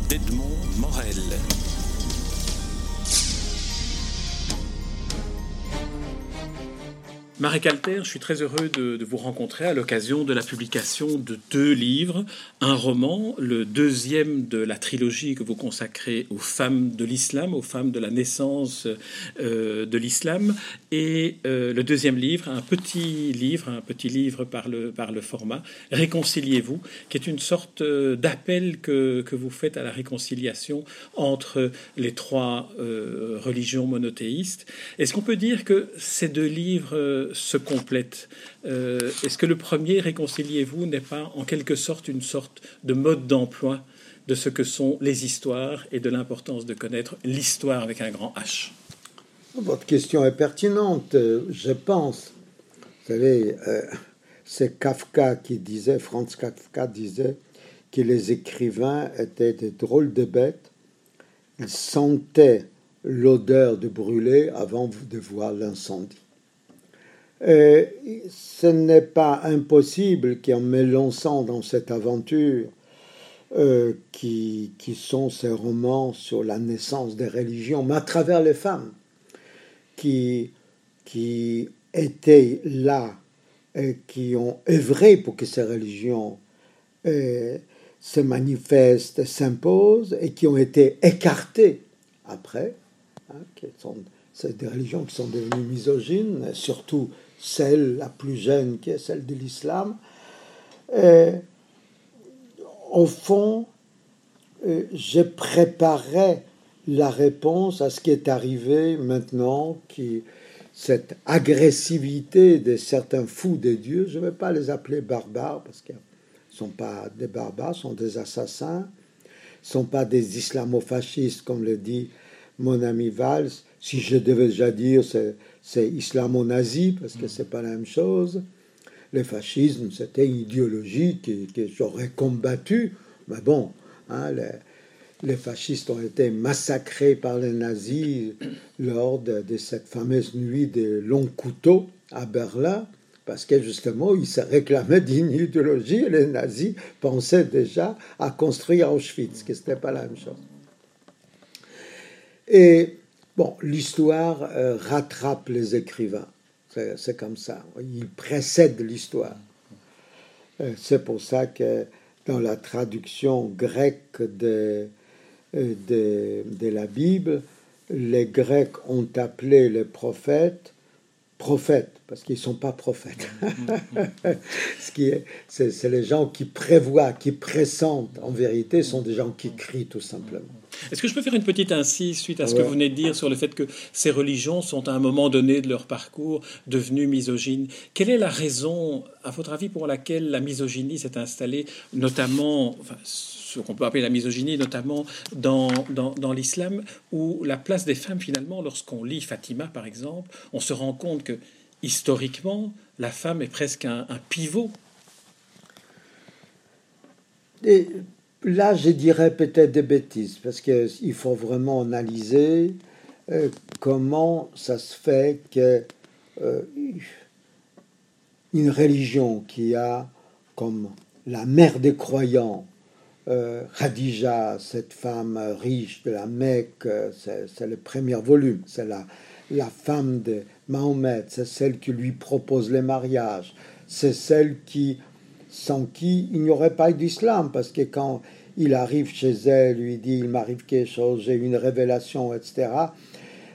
d'Edmond Morel. Marie Calter, je suis très heureux de, vous rencontrer à l'occasion de la publication de deux livres. Un roman, le deuxième de la trilogie que vous consacrez aux femmes de l'islam, aux femmes de la naissance euh, de l'islam. Et euh, le deuxième livre, un petit livre, un petit livre par le, par le format, Réconciliez-vous, qui est une sorte euh, d'appel que, que, vous faites à la réconciliation entre les trois religions monothéistes. Est-ce qu'on peut dire que ces deux livres se complètent. Euh, est-ce que le premier, réconciliez-vous, n'est pas en quelque sorte une sorte de mode d'emploi de ce que sont les histoires et de l'importance de connaître l'histoire avec un grand H? Votre question est pertinente, je pense. Vous savez, euh, c'est Kafka qui disait, Franz Kafka disait, que les écrivains étaient des drôles de bêtes. Ils sentaient l'odeur de brûler avant de voir l'incendie. Euh, ce n'est pas impossible qu'en me lançant dans cette aventure, euh, qui, qui, sont ces romans sur la naissance des religions, mais à travers les femmes qui, qui étaient là et qui ont œuvré pour que ces religions euh, se manifestent, s'imposent et qui ont été écartées après, hein, qui sont, des religions qui sont devenues misogynes, surtout celle la plus jeune qui est celle de l'islam. Au fond, euh, je préparais la réponse à ce qui est arrivé maintenant, qui cette agressivité de certains fous de Dieu, je ne vais pas les appeler barbares parce qu'ils ne sont pas des barbares, sont des assassins, ne sont pas des islamofascistes comme le dit mon ami Valls. Si je devais déjà dire, c'est islamo-nazi, parce que c'est pas la même chose. Le fascisme, c'était une idéologie que, j'aurais combattu, mais bon, hein, les, fascistes ont été massacrés par les nazis lors de, cette fameuse nuit des longs couteaux à Berlin, parce que justement, ils se réclamaient d'une idéologie et les nazis pensaient déjà à construire Auschwitz, ce n'était pas la même chose. Et Bon, l'histoire euh, rattrape les écrivains. C'est comme ça. Il précède l'histoire. Euh, c'est pour ça que dans la traduction grecque de, euh, de, de, la Bible, les Grecs ont appelé les prophètes prophètes, parce qu'ils ne sont pas prophètes. Ce qui est, c'est, les gens qui prévoient, qui pressentent. En vérité, sont des gens qui crient tout simplement. Est-ce que je peux faire une petite incise suite à ce que vous venez de dire sur le fait que ces religions sont à un moment donné de leur parcours devenues misogynes Quelle est la raison, à votre avis, pour laquelle la misogynie s'est installée, notamment, enfin, ce qu'on peut appeler la misogynie, notamment dans, dans, dans l'islam, où la place des femmes, finalement, lorsqu'on lit Fatima, par exemple, on se rend compte que, historiquement, la femme est presque un, un pivot? Et Là, je dirais peut-être des bêtises, parce qu'il faut vraiment analyser euh, comment ça se fait que euh, une religion qui a comme la mère des croyants, euh, Khadija, cette femme riche de la Mecque, c'est le premier volume, c'est la, la femme de Mahomet, c'est celle qui lui propose les mariages, c'est celle qui sans qui il n'y aurait pas d'islam, parce que quand il arrive chez elle, lui dit, il m'arrive quelque chose, j'ai une révélation, etc.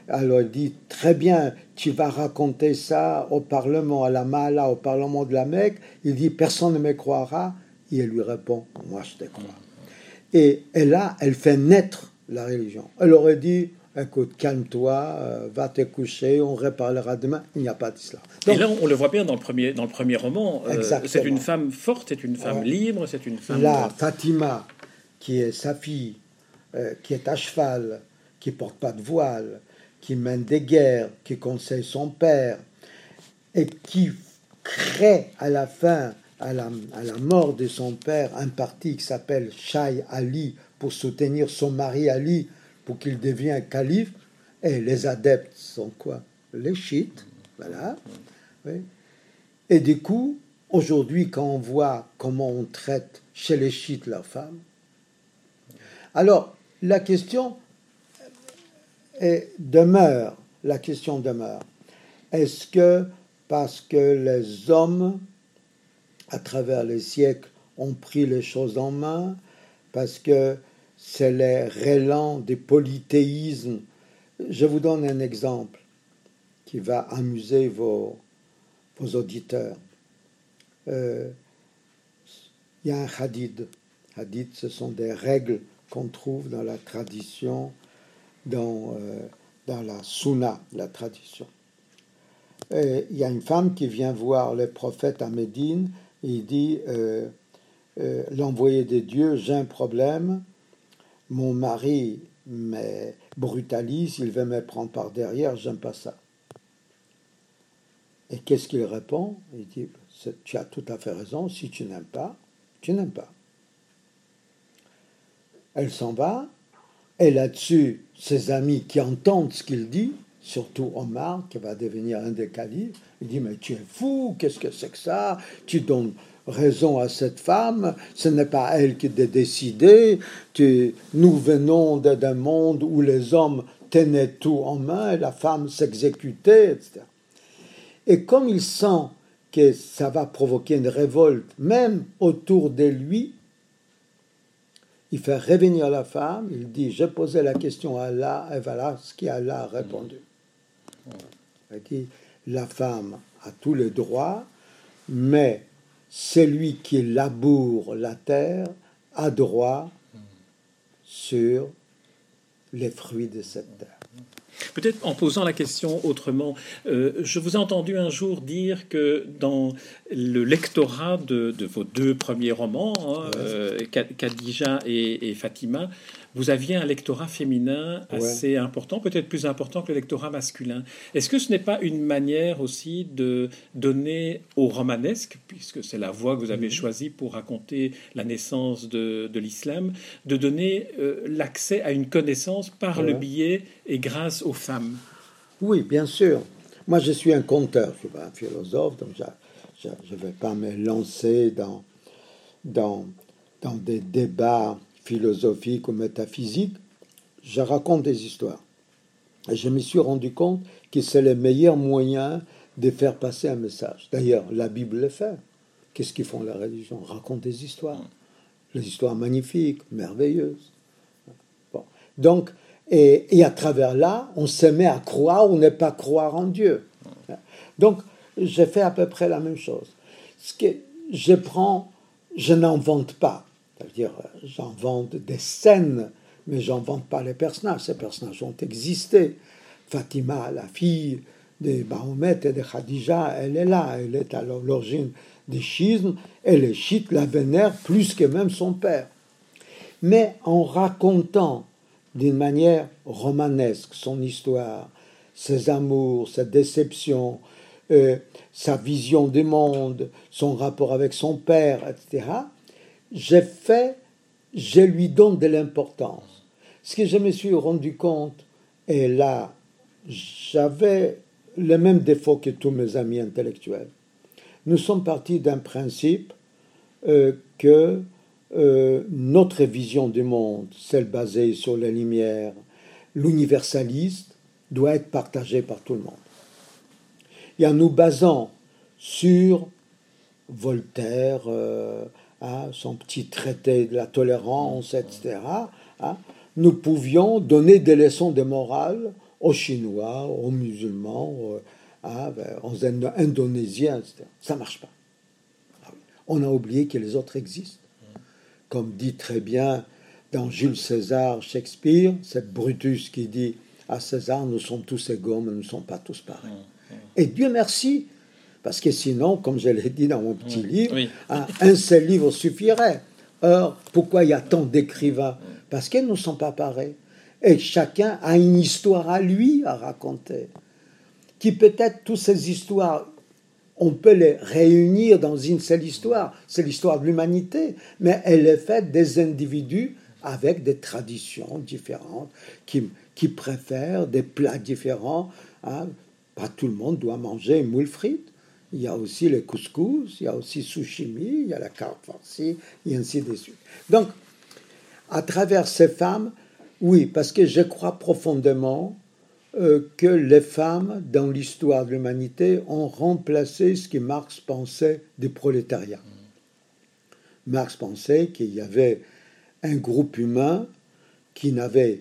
Alors il dit, très bien, tu vas raconter ça au Parlement, à la Mala, au Parlement de la Mecque. Il dit, personne ne me croira. Et elle lui répond, moi je te crois. Et, là, elle fait naître la religion. Elle aurait dit, écoute, calme-toi, euh, va te coucher, on reparlera demain. Il n'y a pas d'islam. Et là, on le voit bien dans le premier, dans le premier roman. Euh, c'est une femme forte, c'est une femme libre, c'est une femme. Là, Fatima, qui est sa fille, euh, qui est à cheval, qui porte pas de voile, qui mène des guerres, qui conseille son père, et qui crée à la fin, à la, à la mort de son père, un parti qui s'appelle Shai Ali pour soutenir son mari Ali pour qu'il devienne calife. Et les adeptes sont quoi? Les chiites, voilà. Et du coup, aujourd'hui, quand on voit comment on traite chez les chiites leurs femmes, Alors, la question demeure, la question demeure. Est-ce que parce que les hommes, à travers les siècles, ont pris les choses en main, parce que c'est les relents des polythéismes. Je vous donne un exemple qui va amuser vos, auditeurs. Euh, il y a un hadith. Hadith, ce sont des règles qu'on trouve dans la tradition, dans, euh, la sunna, la tradition. il y a une femme qui vient voir le prophète à Médine et il dit euh, L'envoyé des dieux, j'ai un problème, mon mari me brutalise, il veut me prendre par derrière, j'aime pas ça. Et qu'est-ce qu'il répond? Il dit, tu as tout à fait raison, si tu n'aimes pas, tu n'aimes pas. Elle s'en va, et là-dessus, ses amis qui entendent ce qu'il dit, surtout Omar, qui va devenir un des califes, il dit, mais tu es fou, qu'est-ce que c'est que ça? Tu donnes raison à cette femme, ce n'est pas elle qui a décidé, nous venons d'un monde où les hommes tenaient tout en main et la femme s'exécutait, etc. Et comme il sent que ça va provoquer une révolte, même autour de lui, il fait revenir la femme, il dit, j'ai posé la question à Allah, et voilà ce qu'Allah a répondu. Il dit, la femme a tous les droits, mais celui qui laboure la terre a droit sur les fruits de cette terre. Peut-être en posant la question autrement, euh, je vous ai entendu un jour dire que dans le lectorat de, vos deux premiers romans, hein, euh, Khadija et, Fatima, vous aviez un lectorat féminin assez important, peut-être plus important que le lectorat masculin. Est-ce que ce n'est pas une manière aussi de donner au romanesque, puisque c'est la voie que vous avez mhm. choisie pour raconter la naissance de, l'islam, de donner euh, l'accès à une connaissance par le biais et grâce aux femmes? Oui, bien sûr. Moi, je suis un conteur, je suis pas un philosophe, donc je ne vais pas me lancer dans, dans, dans des débats philosophique ou métaphysique, je raconte des histoires. Et je me suis rendu compte que c'est le meilleur moyen de faire passer un message. D'ailleurs, la Bible le fait. Qu'est-ce qu'ils font la religion? Raconte des histoires. Des histoires magnifiques, merveilleuses. Bon. Donc, et, et, à travers là, on se met à croire ou ne pas croire en Dieu. Donc, j'ai fait à peu près la même chose. Ce que je prends, je n'invente pas dire j'invente des scènes, mais j'invente pas les personnages. Ces personnages ont existé. Fatima, la fille de Mahomet et de Khadija, elle est là, elle est à l'origine des schismes, et les chiites la vénèrent plus que même son père. Mais en racontant d'une manière romanesque son histoire, ses amours, sa déception, euh, sa vision du monde, son rapport avec son père, etc., j'ai fait, je lui donne de l'importance. Ce que je me suis rendu compte, et là, j'avais le même défaut que tous mes amis intellectuels. Nous sommes partis d'un principe euh, que euh, notre vision du monde, celle basée sur la lumière, l'universaliste, doit être partagée par tout le monde. Et en nous basant sur Voltaire, euh, Hein, son petit traité de la tolérance, etc., hein, nous pouvions donner des leçons de morale aux Chinois, aux musulmans, hein, ben, aux Indonésiens, etc. Ça ne marche pas. Ah On a oublié que les autres existent. Comme dit très bien dans Jules César, Shakespeare, c'est Brutus qui dit à César, nous sommes tous égaux, mais nous ne sommes pas tous pareils. Et Dieu merci, parce que sinon, comme je l'ai dit dans mon petit livre, un, seul livre suffirait. Or, pourquoi il y a tant d'écrivains Parce qu'ils ne sont pas pareils. Et chacun a une histoire à lui à raconter. Qui peut-être, toutes ces histoires, on peut les réunir dans une seule histoire. C'est l'histoire de l'humanité. Mais elle est faite des individus avec des traditions différentes, qui, qui préfèrent des plats différents. Hein. Pas tout le monde doit manger moule frites il y a aussi le couscous, il y a aussi sushimi, il y a la carte farcie, et ainsi de suite. Donc, à travers ces femmes, oui, parce que je crois profondément euh, que les femmes, dans l'histoire de l'humanité, ont remplacé ce que Marx pensait du prolétariat. Marx pensait qu'il y avait un groupe humain qui n'avait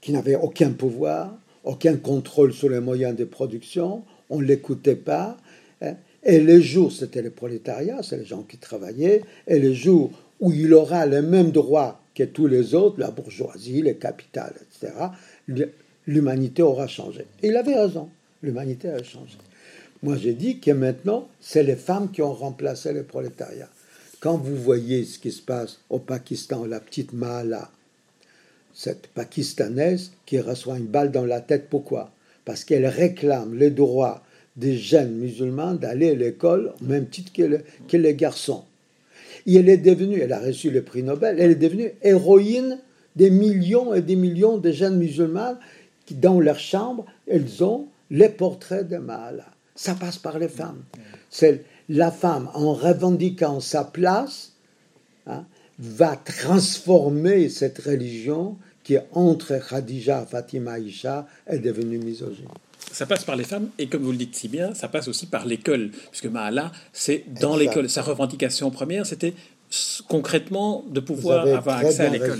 qui n'avait aucun pouvoir, aucun contrôle sur les moyens de production, on ne l'écoutait pas. Hein. Et les jours, c'était le prolétariat, c'est les gens qui travaillaient, et les jours où il aura les mêmes droits que tous les autres, la bourgeoisie, les capitales, etc., l'humanité aura changé. Et il avait raison, l'humanité a changé. Moi, j'ai dit que maintenant, c'est les femmes qui ont remplacé le prolétariat. Quand vous voyez ce qui se passe au Pakistan, la petite Mahala, cette Pakistanaise qui reçoit une balle dans la tête, pourquoi? Parce qu'elle réclame les droits des jeunes musulmans d'aller à l'école au même titre que, que les garçons. Et elle est devenue, elle a reçu le prix Nobel, elle est devenue héroïne des millions et des millions de jeunes musulmans qui, dans leur chambre, elles ont les portraits de Mahala. Ça passe par les femmes. C'est la femme, en revendiquant sa place, hein, va transformer cette religion qui, entre Khadija, Fatima, Isha, est devenue misogyne ça passe par les femmes et comme vous le dites si bien, ça passe aussi par l'école, puisque Mahala, c'est dans l'école. Sa revendication première, c'était concrètement de pouvoir avoir accès à l'école.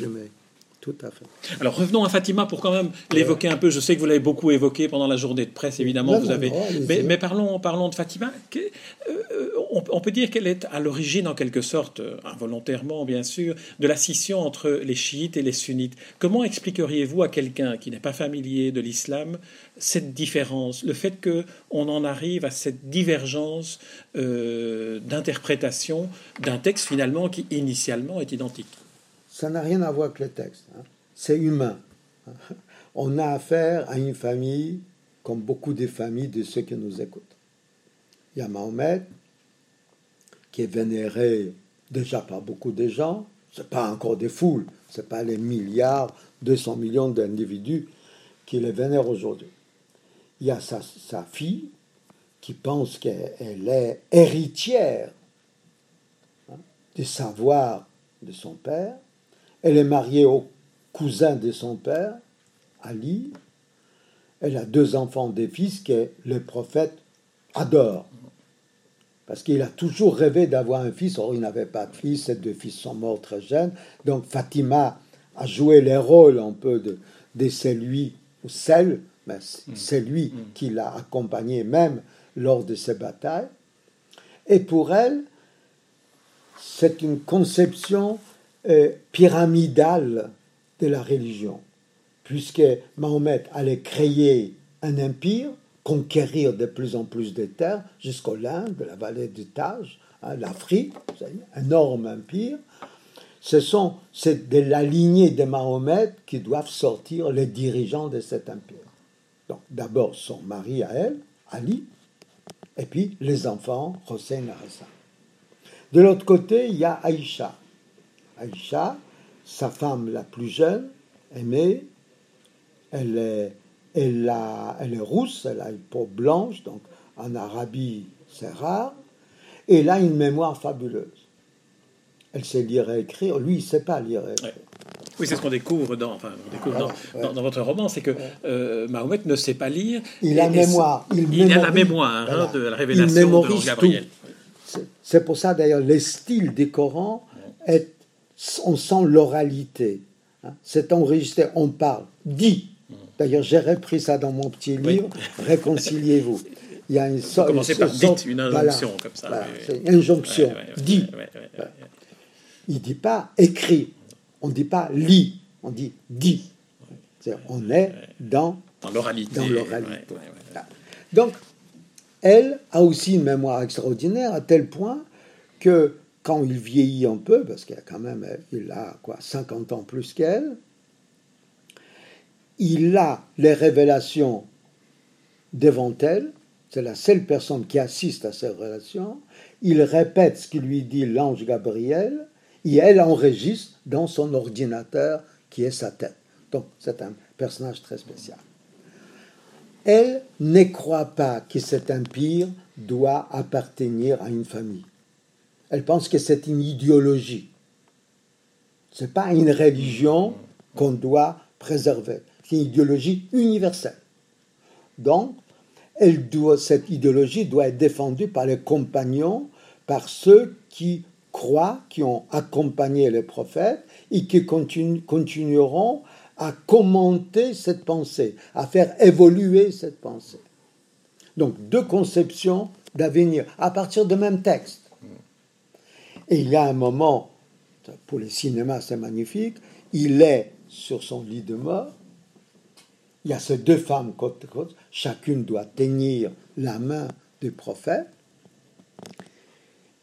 Tout à fait. Alors revenons à Fatima pour quand même l'évoquer un peu. Je sais que vous l'avez beaucoup évoqué pendant la journée de presse, évidemment. vous avez. mais, parlons, parlons de Fatima. Euh, on, peut dire qu'elle est à l'origine, en quelque sorte, euh, involontairement bien sûr, de la scission entre les chiites et les sunnites. Comment expliqueriez-vous à quelqu'un qui n'est pas familier de l'islam cette différence, le fait que on en arrive à cette divergence euh, d'interprétation d'un texte finalement qui initialement est identique? Ça n'a rien à voir avec le texte. Hein. C'est humain. On a affaire à une famille, comme beaucoup de familles de ceux qui nous écoutent. Il y a Mahomet, qui est vénéré déjà par beaucoup de gens. Ce n'est pas encore des foules, ce n'est pas les milliards, 200 millions d'individus qui les vénèrent aujourd'hui. Il y a sa, sa fille qui pense qu'elle est héritière hein, du savoir de son père elle est mariée au cousin de son père, Ali. Elle a deux enfants, des fils que le prophète adore. Parce qu'il a toujours rêvé d'avoir un fils. Or, il n'avait pas de fils. Ses deux fils sont morts très jeunes. Donc, Fatima a joué les rôles un peu de, de celui ou celle, mais c'est lui qui l'a accompagné même lors de ces batailles. Et pour elle, c'est une conception euh, pyramidale de la religion, puisque Mahomet allait créer un empire, conquérir de plus en plus de terres jusqu'au l'Inde, la vallée du Taj, hein, l'Afrique, un énorme empire. Ce sont c'est de la lignée de Mahomet qui doivent sortir les dirigeants de cet empire. Donc d'abord son mari à elle, Ali, et puis les enfants, Hossein et Hassan. De l'autre côté, il y a Aïcha, Aïcha, sa femme la plus jeune, aimée, elle est, elle, elle est rousse, elle a une peau blanche, donc en Arabie c'est rare, et elle a une mémoire fabuleuse. Elle sait lire et écrire, lui il ne sait pas lire et écrire. Oui, c'est ce qu'on découvre, dans, enfin, dans, dans, votre roman, c'est que euh, Mahomet ne sait pas lire. Il a mémoire. Il, a la mémoire hein, de la révélation de Gabriel. C'est pour ça d'ailleurs le style des Corans est on sent l'oralité. Hein. C'est enregistré, on parle, dit. D'ailleurs, j'ai repris ça dans mon petit livre, Réconciliez-vous. Il y a une sorte. Commencez par dites, une injonction comme ça. une injonction, dit. Il dit pas écrit, on dit pas lit, on dit dit. on est dans, dans l'oralité. Donc, elle a aussi une mémoire extraordinaire à tel point que quand il vieillit un peu, parce qu'il a quand même, il a quoi, 50 ans plus qu'elle, il a les révélations devant elle, c'est la seule personne qui assiste à ces révélations, il répète ce qu'il lui dit l'ange Gabriel, et elle enregistre dans son ordinateur qui est sa tête. Donc c'est un personnage très spécial. Elle ne croit pas que cet empire doit appartenir à une famille. Elle pense que c'est une idéologie. Ce n'est pas une religion qu'on doit préserver. C'est une idéologie universelle. Donc, cette idéologie doit être défendue par les compagnons, par ceux qui croient, qui ont accompagné les prophètes et qui continueront à commenter cette pensée, à faire évoluer cette pensée. Donc deux conceptions d'avenir à partir de même texte. Et il y a un moment, pour le cinéma c'est magnifique, il est sur son lit de mort, il y a ces deux femmes côte à côte, chacune doit tenir la main du prophète,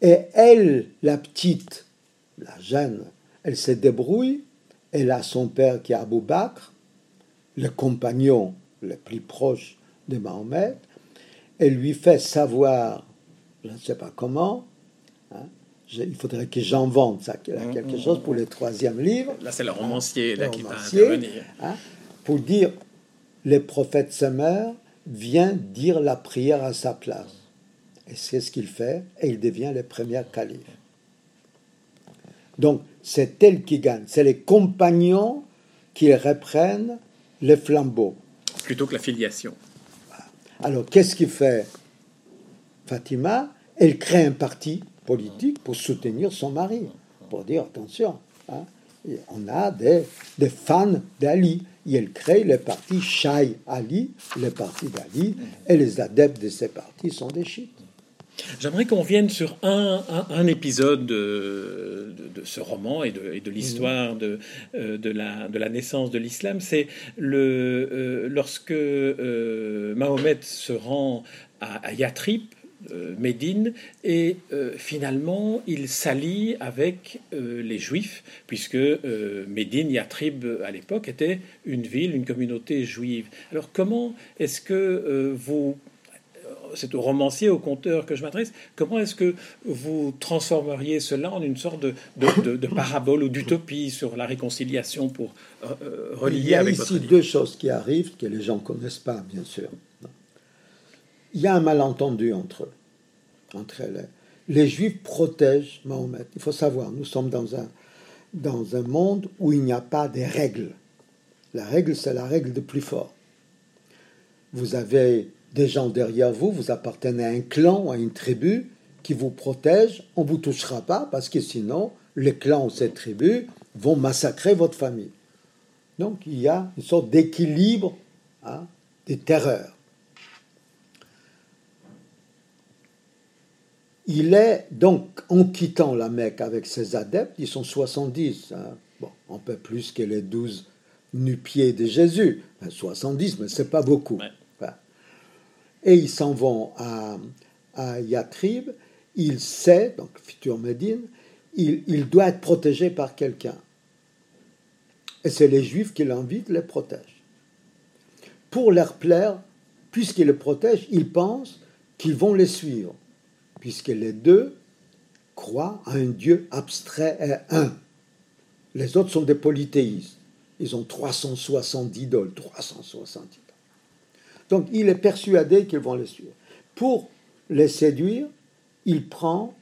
et elle, la petite, la jeune, elle se débrouille, elle a son père qui est Abou Bakr, le compagnon le plus proche de Mahomet, elle lui fait savoir, je ne sais pas comment, hein, il faudrait que j'invente ça, mmh, quelque mmh, chose pour le troisième livre. Là, c'est le romancier, là, qui va intervenir. Hein, pour dire, le prophète se meurt, vient dire la prière à sa place. Et c'est ce qu'il fait, et il devient le premier calife. Donc, c'est elle qui gagne. C'est les compagnons qui reprennent les flambeaux. Plutôt que la filiation. Alors, qu'est-ce qu'il fait Fatima? Elle crée un parti politique pour soutenir son mari, pour dire attention, hein, on a des, des fans d'Ali. Et elle crée le parti Shai Ali, le parti d'Ali, et les adeptes de ces partis sont des chiites. J'aimerais qu'on vienne sur un, un, épisode de, ce roman et de, de l'histoire de, euh, de, la, de la naissance de l'islam. C'est le, euh, lorsque euh, Mahomet se rend à, à Yatrib, Médine, et finalement il s'allie avec les Juifs, puisque Médine, Yatrib à l'époque était une ville, une communauté juive. Alors comment est-ce que vous c'est au romancier, au conteur que je m'adresse. Comment est-ce que vous transformeriez cela en une sorte de, de, parabole ou d'utopie sur la réconciliation pour euh, euh, relier avec Il y a ici deux choses qui arrivent que les gens ne connaissent pas, bien sûr. Il y a un malentendu entre eux. Entre les, les Juifs protègent Mahomet. Il faut savoir, nous sommes dans un, dans un monde où il n'y a pas de règles. La règle, c'est la règle de plus fort. Vous avez des gens derrière vous, vous appartenez à un clan, à une tribu qui vous protège, on ne vous touchera pas parce que sinon, les clans ou ces tribus vont massacrer votre famille. Donc il y a une sorte d'équilibre hein, des terreurs. Il est donc, en quittant la Mecque avec ses adeptes, ils sont 70, hein, bon, un peu plus que les 12 nu-pieds de Jésus, 70, mais c'est pas beaucoup. Et ils s'en vont à, à Yatrib, il sait, donc futur Médine, il, il doit être protégé par quelqu'un. Et c'est les Juifs qui l'invitent, les protègent. Pour leur plaire, puisqu'ils le protègent, ils pensent qu'ils vont les suivre, puisque les deux croient à un Dieu abstrait et un. Les autres sont des polythéistes. Ils ont 370 idoles, 370 donc il est persuadé qu'ils vont les suivre. Pour les séduire, il prend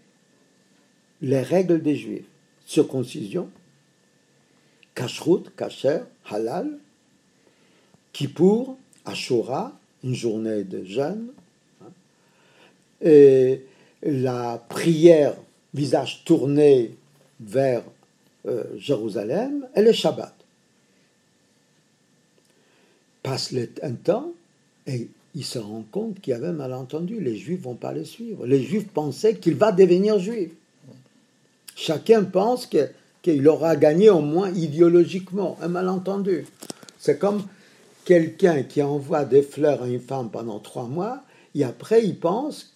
les règles des Juifs. Circoncision, kashrut, kasher, halal, kippour, ashura, une journée de jeûne, hein, et la prière, visage tourné vers euh, Jérusalem, et le Shabbat. Passe un temps, et il se rend compte qu'il y avait un malentendu. Les Juifs vont pas le suivre. Les Juifs pensaient qu'il va devenir juif. Chacun pense qu'il aura gagné au moins idéologiquement. Un malentendu. C'est comme quelqu'un qui envoie des fleurs à une femme pendant trois mois et après il pense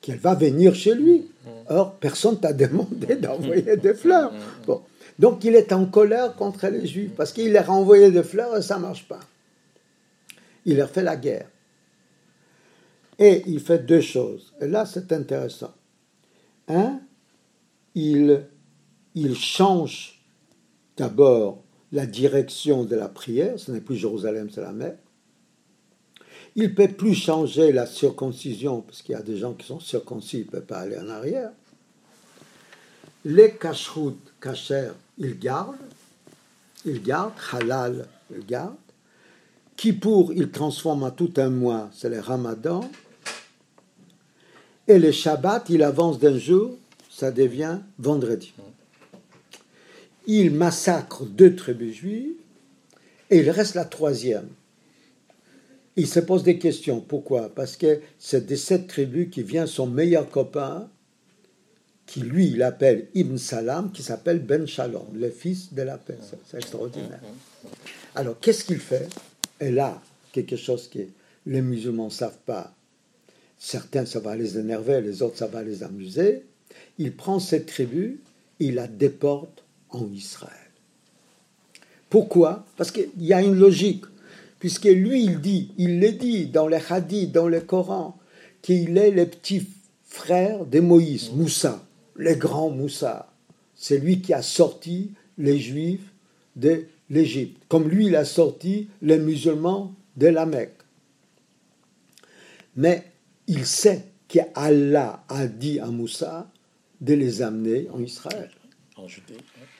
qu'elle va venir chez lui. Or, personne t'a demandé d'envoyer des fleurs. Donc il est en colère contre les Juifs parce qu'il leur a envoyé des fleurs et ça ne marche pas il leur fait la guerre. Et il fait deux choses. Et là, c'est intéressant. Un, il, il change d'abord la direction de la prière. Ce n'est plus Jérusalem, c'est la mer. Il ne peut plus changer la circoncision, parce qu'il y a des gens qui sont circoncis, il ne peut pas aller en arrière. les kashrut, kasher, il garde, il garde, halal, il garde. Kippour, il transforme en tout un mois, c'est le ramadan. Et le Shabbat, il avance d'un jour, ça devient vendredi. Il massacre deux tribus juives et il reste la troisième. Il se pose des questions. Pourquoi? Parce que c'est de cette tribu qui vient son meilleur copain, qui lui, il appelle Ibn Salam, qui s'appelle Ben Shalom, le fils de la paix. C'est extraordinaire. Alors, qu'est-ce qu'il fait? Et là, quelque chose que les musulmans ne savent pas. Certains, ça va les énerver, les autres, ça va les amuser. Il prend cette tribu, il la déporte en Israël. Pourquoi? Parce qu'il y a une logique. Puisque lui, il dit, il le dit dans les hadiths, dans le Coran, qu'il est le petit frère de Moïse, Moussa le grand Moussa. C'est lui qui a sorti les Juifs de l'Égypte, comme lui il a sorti les musulmans de la Mecque. Mais il sait qu'Allah a dit à Moussa de les amener en Israël. En Judée.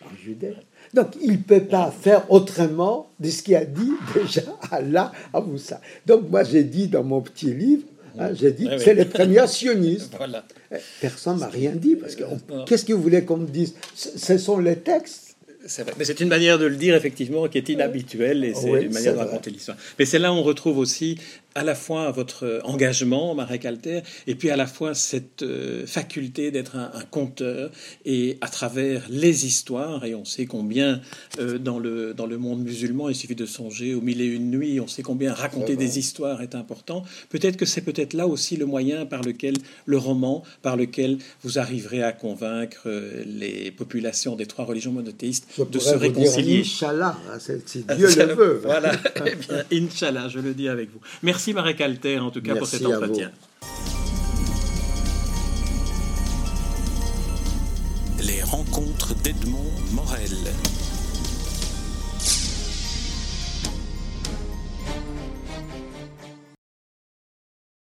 En Judée. Donc il ne peut pas faire autrement de ce qu'il a dit déjà Allah à Moussa. Donc moi j'ai dit dans mon petit livre, Hein, j'ai dit que c'est les premiers sionistes. Eh, personne m'a rien dit. parce que Qu'est-ce que vous voulez qu'on me dise? Ce sont les textes. C'est vrai. Mais c'est une manière de le dire, effectivement, qui est inhabituelle et c'est une manière de raconter l'histoire. Mais c'est là où on retrouve aussi à la fois votre engagement, Marek Alter, et puis à la fois cette euh, faculté d'être un, conteur, et à travers les histoires, et on sait combien euh, dans, le, dans le monde musulman, il suffit de songer aux mille et une nuits, on sait combien raconter des histoires est important. Peut-être que c'est peut-être là aussi le moyen par lequel le roman, par lequel vous arriverez à convaincre euh, les populations des trois religions monothéistes de se réconcilier. Inch'Allah, hein, si Dieu le veut. Voilà, eh bien, Inch'Allah, je le dis avec vous. Merci Merci Marek Alter, en tout cas, pour cet entretien. Les rencontres d'Edmond Morel.